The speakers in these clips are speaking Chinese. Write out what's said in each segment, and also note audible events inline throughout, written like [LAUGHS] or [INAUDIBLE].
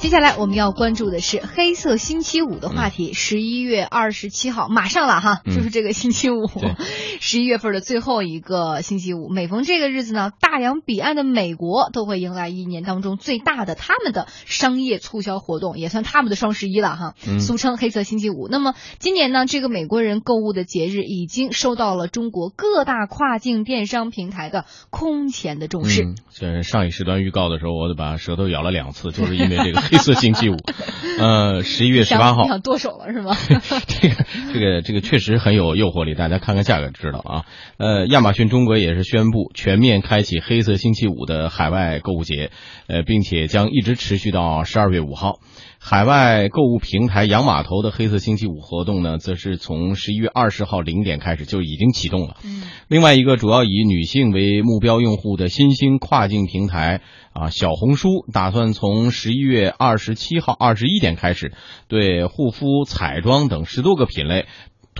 接下来我们要关注的是黑色星期五的话题。十一月二十七号，马上了哈，就是这个星期五，[LAUGHS] 十一月份的最后一个星期五。每逢这个日子呢，大洋彼岸的美国都会迎来一年当中最大的他们的商业促销活动，也算他们的双十一了哈，俗称黑色星期五。那么今年呢，这个美国人购物的节日已经受到了中国各大跨境电商平台的空前的重视。这上一时段预告的时候，我得把舌头咬了两次，就是因为这个。黑色星期五，呃，十一月十八号，想剁手了是吗？[LAUGHS] 这个这个这个确实很有诱惑力，大家看看价格知道啊。呃，亚马逊中国也是宣布全面开启黑色星期五的海外购物节，呃，并且将一直持续到十二月五号。海外购物平台洋码头的黑色星期五活动呢，则是从十一月二十号零点开始就已经启动了。嗯，另外一个主要以女性为目标用户的新兴跨境平台啊，小红书打算从十一月二十七号二十一点开始，对护肤、彩妆等十多个品类。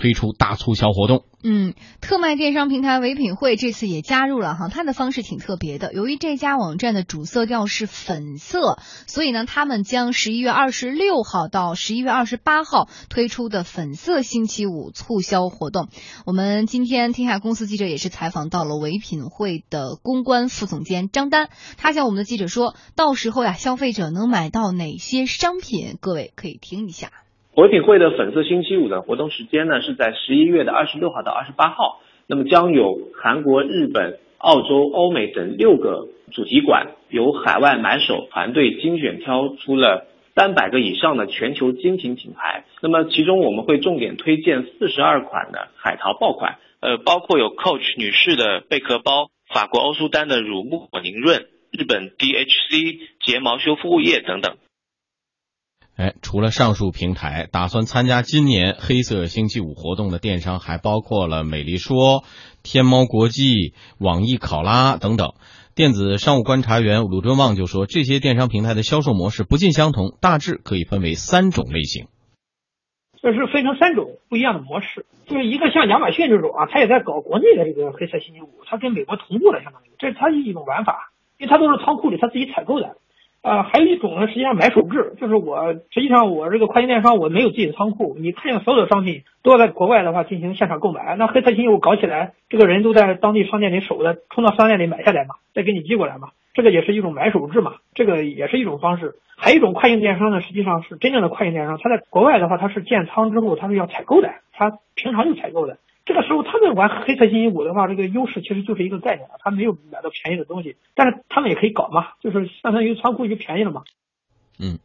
推出大促销活动，嗯，特卖电商平台唯品会这次也加入了哈，它的方式挺特别的。由于这家网站的主色调是粉色，所以呢，他们将十一月二十六号到十一月二十八号推出的粉色星期五促销活动。我们今天天下公司记者也是采访到了唯品会的公关副总监张丹，他向我们的记者说，到时候呀，消费者能买到哪些商品？各位可以听一下。唯品会的粉色星期五的活动时间呢是在十一月的二十六号到二十八号，那么将有韩国、日本、澳洲、欧美等六个主题馆，由海外买手团队精选挑出了三百个以上的全球精品品牌，那么其中我们会重点推荐四十二款的海淘爆款，呃，包括有 Coach 女士的贝壳包、法国欧舒丹的乳木果凝润、日本 DHC 睫毛修复液等等。哎，除了上述平台，打算参加今年黑色星期五活动的电商还包括了美丽说、天猫国际、网易考拉等等。电子商务观察员鲁敦旺就说，这些电商平台的销售模式不尽相同，大致可以分为三种类型。这是分成三种不一样的模式，就是一个像亚马逊这种啊，它也在搞国内的这个黑色星期五，它跟美国同步了，相当于这是它一种玩法，因为它都是仓库里它自己采购的。呃，还有一种呢，实际上买手制，就是我实际上我这个跨境电商我没有自己的仓库，你看见所有的商品都要在国外的话进行现场购买。那黑色星期五搞起来，这个人都在当地商店里守着，冲到商店里买下来嘛，再给你寄过来嘛，这个也是一种买手制嘛，这个也是一种方式。还有一种跨境电商呢，实际上是真正的跨境电商，它在国外的话，它是建仓之后它是要采购的，它平常就采购的。这个时候他们玩黑色星期五的话，这个优势其实就是一个概念，他没有买到便宜的东西，但是他们也可以搞嘛，就是相当于仓库就便宜了嘛。嗯，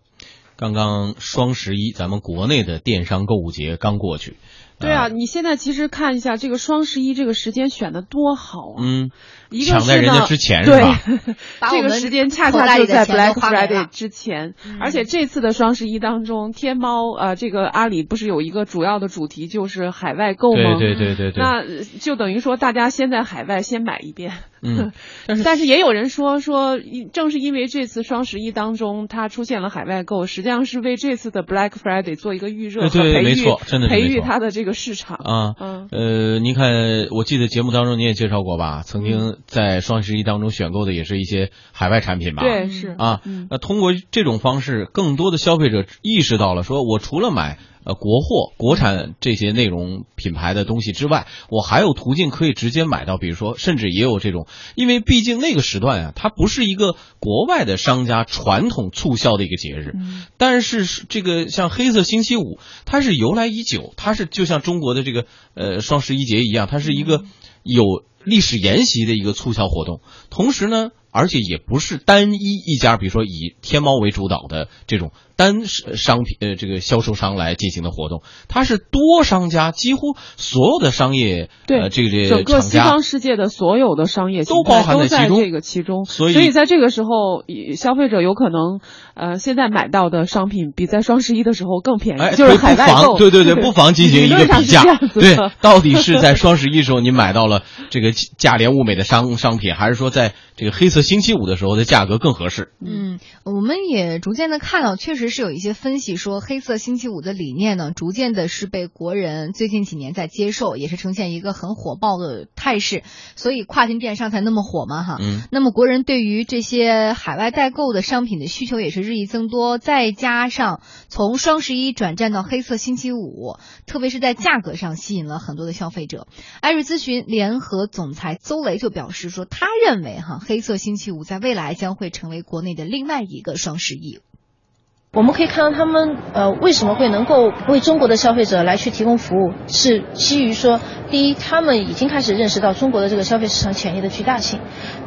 刚刚双十一，咱们国内的电商购物节刚过去。对啊，你现在其实看一下这个双十一这个时间选的多好啊！嗯，一个抢在人家之前是吧？[LAUGHS] 这个时间恰恰就在 Black Friday 之前，而且这次的双十一当中，天猫呃，这个阿里不是有一个主要的主题就是海外购吗？对对对对对。那就等于说大家先在海外先买一遍。嗯，[LAUGHS] 但是也有人说说，正是因为这次双十一当中它出现了海外购，实际上是为这次的 Black Friday 做一个预热和培育，培育它的这个市场啊。嗯，呃，您看，我记得节目当中你也介绍过吧？曾经在双十一当中选购的也是一些海外产品吧？对，是啊。那通过这种方式，更多的消费者意识到了，说我除了买。呃，国货、国产这些内容品牌的东西之外，我还有途径可以直接买到，比如说，甚至也有这种，因为毕竟那个时段啊，它不是一个国外的商家传统促销的一个节日，但是这个像黑色星期五，它是由来已久，它是就像中国的这个呃双十一节一样，它是一个有历史沿袭的一个促销活动，同时呢。而且也不是单一一家，比如说以天猫为主导的这种单商品呃这个销售商来进行的活动，它是多商家，几乎所有的商业对这个整个西方世界的所有的商业都包含在这个其中，所以在这个时候，消费者有可能呃现在买到的商品比在双十一的时候更便宜，就是海外购，对对对，不妨 [LAUGHS] 进行一个比价，对，到底是在双十一时候你买到了这个价廉物美的商商品，还是说在这个黑色星期五的时候的价格更合适。嗯，我们也逐渐的看到，确实是有一些分析说，黑色星期五的理念呢，逐渐的是被国人最近几年在接受，也是呈现一个很火爆的态势，所以跨境电商才那么火嘛，哈。嗯。那么国人对于这些海外代购的商品的需求也是日益增多，再加上从双十一转战到黑色星期五，特别是在价格上吸引了很多的消费者。艾瑞咨询联合总裁邹雷就表示说，他认为哈。黑色星期五在未来将会成为国内的另外一个双十一。我们可以看到他们呃为什么会能够为中国的消费者来去提供服务，是基于说，第一，他们已经开始认识到中国的这个消费市场潜力的巨大性；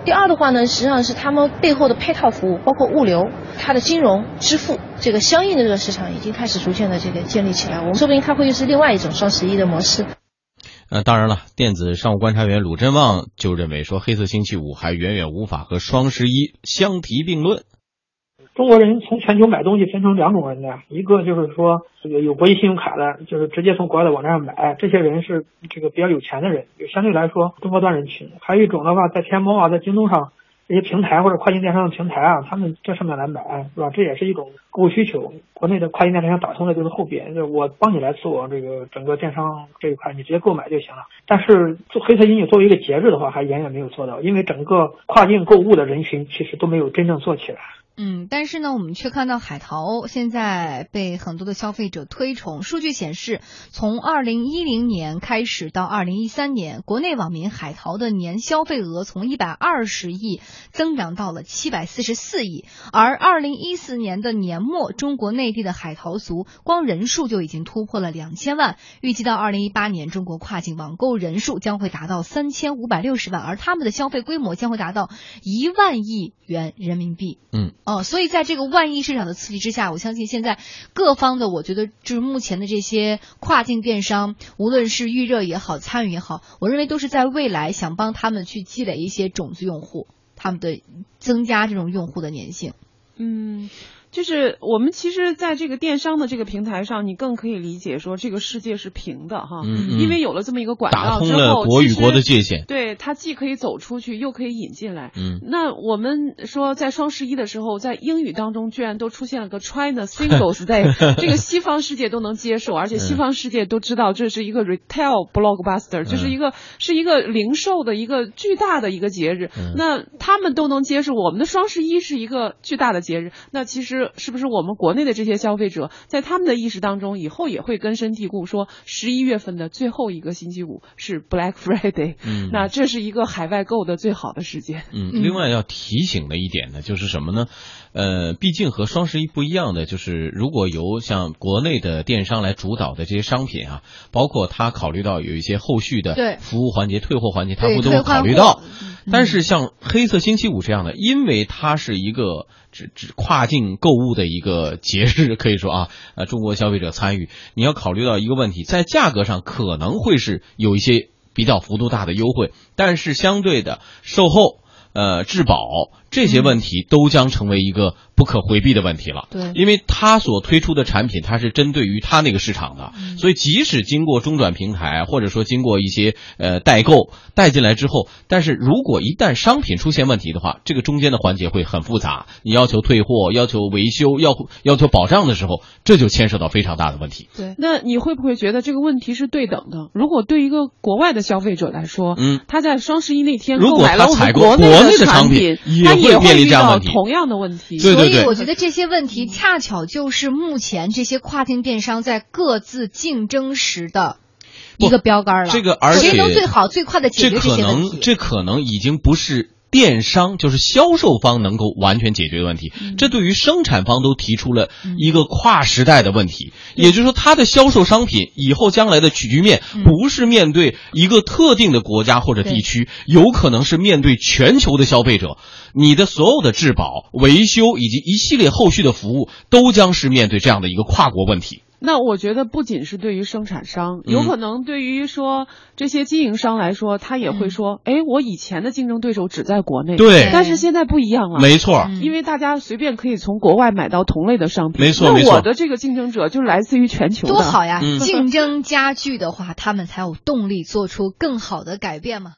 第二的话呢，实际上是他们背后的配套服务，包括物流、它的金融支付这个相应的这个市场已经开始逐渐的这个建立起来。我们说不定它会又是另外一种双十一的模式。呃，当然了，电子商务观察员鲁振旺就认为说，黑色星期五还远远无法和双十一相提并论。中国人从全球买东西分成两种人呢，一个就是说这个有国际信用卡的，就是直接从国外的网站上买，这些人是这个比较有钱的人，就相对来说中高端人群。还有一种的话，在天猫啊，在京东上。这些平台或者跨境电商的平台啊，他们这上面来买，是吧？这也是一种购物需求。国内的跨境电商打通的就是后边，就是我帮你来做这个整个电商这一块，你直接购买就行了。但是做黑色经济作为一个节日的话，还远远没有做到，因为整个跨境购物的人群其实都没有真正做起来。嗯，但是呢，我们却看到海淘现在被很多的消费者推崇。数据显示，从二零一零年开始到二零一三年，国内网民海淘的年消费额从一百二十亿增长到了七百四十四亿。而二零一四年的年末，中国内地的海淘族光人数就已经突破了两千万。预计到二零一八年，中国跨境网购人数将会达到三千五百六十万，而他们的消费规模将会达到一万亿元人民币。嗯。哦，所以在这个万亿市场的刺激之下，我相信现在各方的，我觉得就是目前的这些跨境电商，无论是预热也好，参与也好，我认为都是在未来想帮他们去积累一些种子用户，他们的增加这种用户的粘性。嗯。就是我们其实，在这个电商的这个平台上，你更可以理解说，这个世界是平的哈，因为有了这么一个管道之后，国与国的界限，对它既可以走出去，又可以引进来。嗯，那我们说在双十一的时候，在英语当中居然都出现了个 China Singles，Day，[LAUGHS] 这个西方世界都能接受，而且西方世界都知道这是一个 retail blockbuster，就是一个是一个零售的一个巨大的一个节日。那他们都能接受我们的双十一是一个巨大的节日，那其实。是不是我们国内的这些消费者在他们的意识当中，以后也会根深蒂固，说十一月份的最后一个星期五是 Black Friday，嗯，[LAUGHS] 那这是一个海外购的最好的时间。嗯，另外要提醒的一点呢，就是什么呢？呃，毕竟和双十一不一样的，就是如果由像国内的电商来主导的这些商品啊，包括他考虑到有一些后续的服务环节、退货环节，他会都会考虑到。但是像黑色星期五这样的，因为它是一个只只跨境购物的一个节日，可以说啊，[LAUGHS] 呃，中国消费者参与，你要考虑到一个问题，在价格上可能会是有一些比较幅度大的优惠，但是相对的售后、呃质保这些问题都将成为一个。不可回避的问题了，对，因为他所推出的产品，它是针对于他那个市场的，所以即使经过中转平台，或者说经过一些呃代购带进来之后，但是如果一旦商品出现问题的话，这个中间的环节会很复杂。你要求退货、要求维修、要要求保障的时候，这就牵涉到非常大的问题。对，那你会不会觉得这个问题是对等的？如果对一个国外的消费者来说，嗯，他在双十一那天购买了我们国内的产品，他也会面临这样问题，同样的问题。对对。所以我觉得这些问题恰巧就是目前这些跨境电商在各自竞争时的一个标杆了。这个而且谁能最好最快的解决这些问题？这可能已经不是。电商就是销售方能够完全解决的问题，这对于生产方都提出了一个跨时代的问题。也就是说，它的销售商品以后将来的取局面，不是面对一个特定的国家或者地区，有可能是面对全球的消费者。你的所有的质保、维修以及一系列后续的服务，都将是面对这样的一个跨国问题。那我觉得不仅是对于生产商，有可能对于说这些经营商来说，他也会说：“哎，我以前的竞争对手只在国内，对，但是现在不一样了，没错，因为大家随便可以从国外买到同类的商品，没错，没错。我的这个竞争者就是来自于全球，多好呀！竞争加剧的话，他们才有动力做出更好的改变嘛。